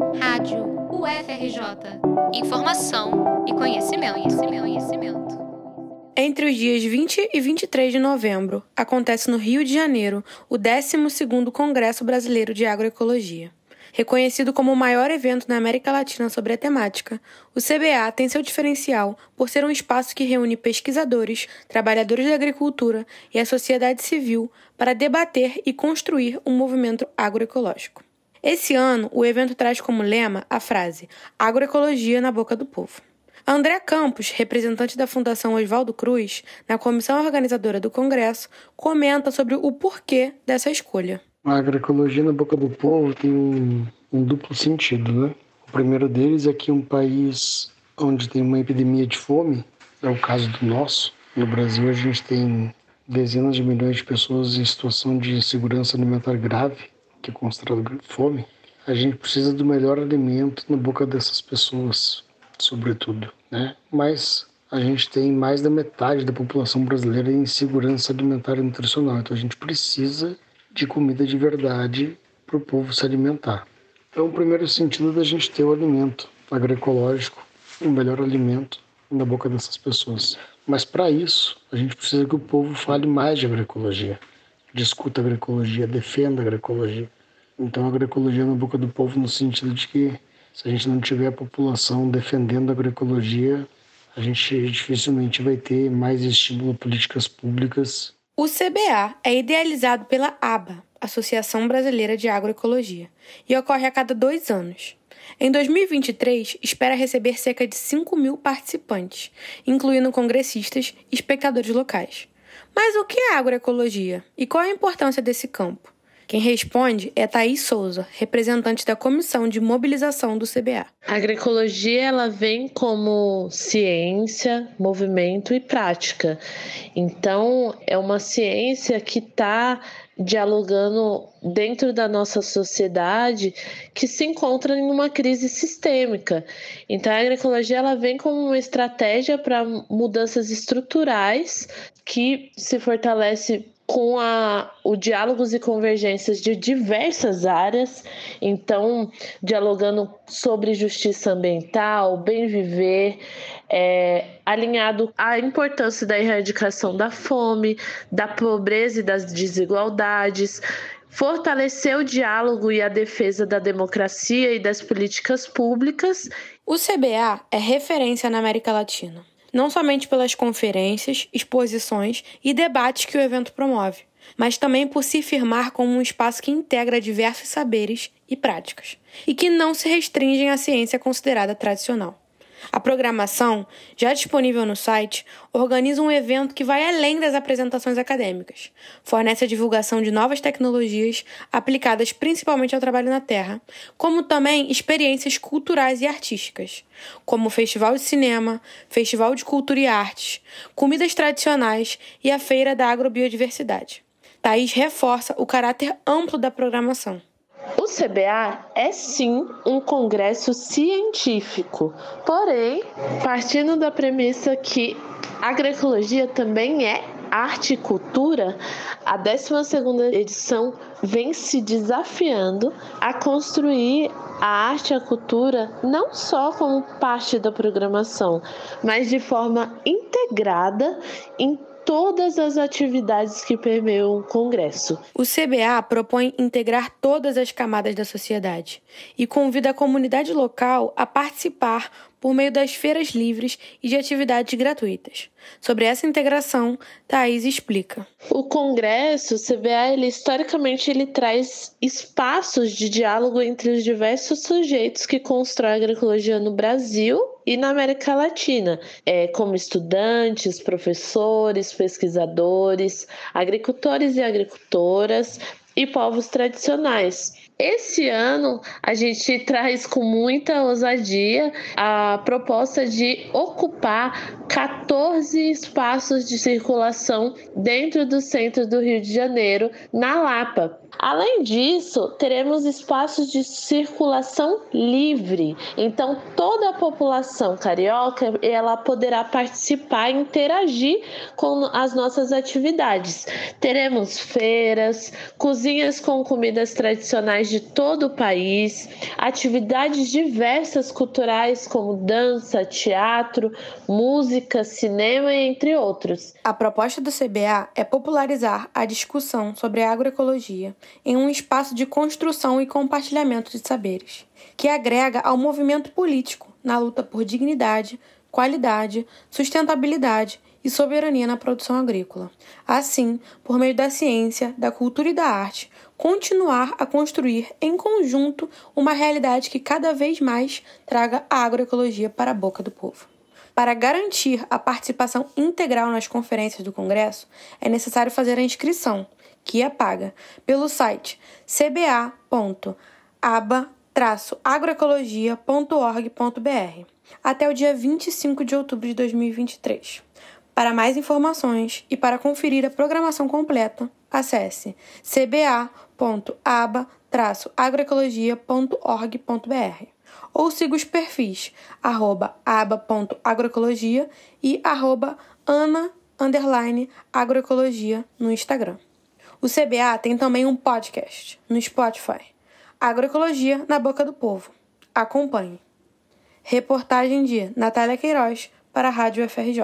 Rádio UFRJ. Informação e conhecimento, conhecimento, conhecimento. Entre os dias 20 e 23 de novembro, acontece no Rio de Janeiro o 12º Congresso Brasileiro de Agroecologia. Reconhecido como o maior evento na América Latina sobre a temática, o CBA tem seu diferencial por ser um espaço que reúne pesquisadores, trabalhadores da agricultura e a sociedade civil para debater e construir um movimento agroecológico. Esse ano, o evento traz como lema a frase Agroecologia na boca do povo. André Campos, representante da Fundação Oswaldo Cruz, na comissão organizadora do Congresso, comenta sobre o porquê dessa escolha. A agroecologia na boca do povo tem um, um duplo sentido, né? O primeiro deles é que um país onde tem uma epidemia de fome, é o caso do nosso, no Brasil a gente tem dezenas de milhões de pessoas em situação de insegurança alimentar grave, que é considerado fome, a gente precisa do melhor alimento na boca dessas pessoas, sobretudo, né? Mas a gente tem mais da metade da população brasileira em insegurança alimentar e nutricional, então a gente precisa de comida de verdade para o povo se alimentar. Então, o primeiro sentido da gente ter o alimento agroecológico, o melhor alimento na boca dessas pessoas. Mas para isso, a gente precisa que o povo fale mais de agroecologia, discuta agroecologia, defenda a agroecologia. Então, a agroecologia na boca do povo no sentido de que se a gente não tiver a população defendendo a agroecologia, a gente dificilmente vai ter mais estímulo a políticas públicas o CBA é idealizado pela ABA, Associação Brasileira de Agroecologia, e ocorre a cada dois anos. Em 2023, espera receber cerca de 5 mil participantes, incluindo congressistas e espectadores locais. Mas o que é agroecologia e qual a importância desse campo? Quem responde é Thaís Souza, representante da Comissão de Mobilização do CBA. A agroecologia ela vem como ciência, movimento e prática. Então, é uma ciência que está dialogando dentro da nossa sociedade que se encontra em uma crise sistêmica. Então a agroecologia ela vem como uma estratégia para mudanças estruturais que se fortalece com a, o diálogos e convergências de diversas áreas, então dialogando sobre justiça ambiental, bem viver, é, alinhado à importância da erradicação da fome, da pobreza e das desigualdades, fortalecer o diálogo e a defesa da democracia e das políticas públicas. O CBA é referência na América Latina não somente pelas conferências, exposições e debates que o evento promove, mas também por se firmar como um espaço que integra diversos saberes e práticas, e que não se restringem à ciência considerada tradicional. A programação, já disponível no site, organiza um evento que vai além das apresentações acadêmicas. Fornece a divulgação de novas tecnologias aplicadas principalmente ao trabalho na terra, como também experiências culturais e artísticas, como o Festival de Cinema, Festival de Cultura e Artes, comidas tradicionais e a Feira da Agrobiodiversidade. Thaís reforça o caráter amplo da programação. O CBA é sim um congresso científico, porém, partindo da premissa que agroecologia também é arte e cultura, a 12ª edição vem se desafiando a construir a arte e a cultura não só como parte da programação, mas de forma integrada em todas as atividades que permeiam o Congresso. O CBA propõe integrar todas as camadas da sociedade e convida a comunidade local a participar por meio das feiras livres e de atividades gratuitas. Sobre essa integração, Thais explica. O Congresso, o CBA, ele, historicamente, ele traz espaços de diálogo entre os diversos sujeitos que constroem a agroecologia no Brasil e na América Latina, é, como estudantes, professores, pesquisadores, agricultores e agricultoras e povos tradicionais. Esse ano a gente traz com muita ousadia a proposta de ocupar 14 espaços de circulação dentro do centro do Rio de Janeiro, na Lapa. Além disso, teremos espaços de circulação livre. Então, toda a população carioca ela poderá participar e interagir com as nossas atividades. Teremos feiras, cozinhas com comidas tradicionais de todo o país, atividades diversas culturais como dança, teatro, música, cinema, entre outros. A proposta do CBA é popularizar a discussão sobre a agroecologia em um espaço de construção e compartilhamento de saberes, que agrega ao movimento político na luta por dignidade, qualidade, sustentabilidade e soberania na produção agrícola. Assim, por meio da ciência, da cultura e da arte, continuar a construir em conjunto uma realidade que cada vez mais traga a agroecologia para a boca do povo. Para garantir a participação integral nas conferências do Congresso, é necessário fazer a inscrição, que é paga, pelo site cba.aba-agroecologia.org.br até o dia 25 de outubro de 2023. Para mais informações e para conferir a programação completa, acesse cba.aba-agroecologia.org.br ou siga os perfis arroba aba.agroecologia e arroba ana agroecologia no Instagram. O CBA tem também um podcast no Spotify. Agroecologia na boca do povo. Acompanhe. Reportagem de Natália Queiroz para a Rádio FRJ.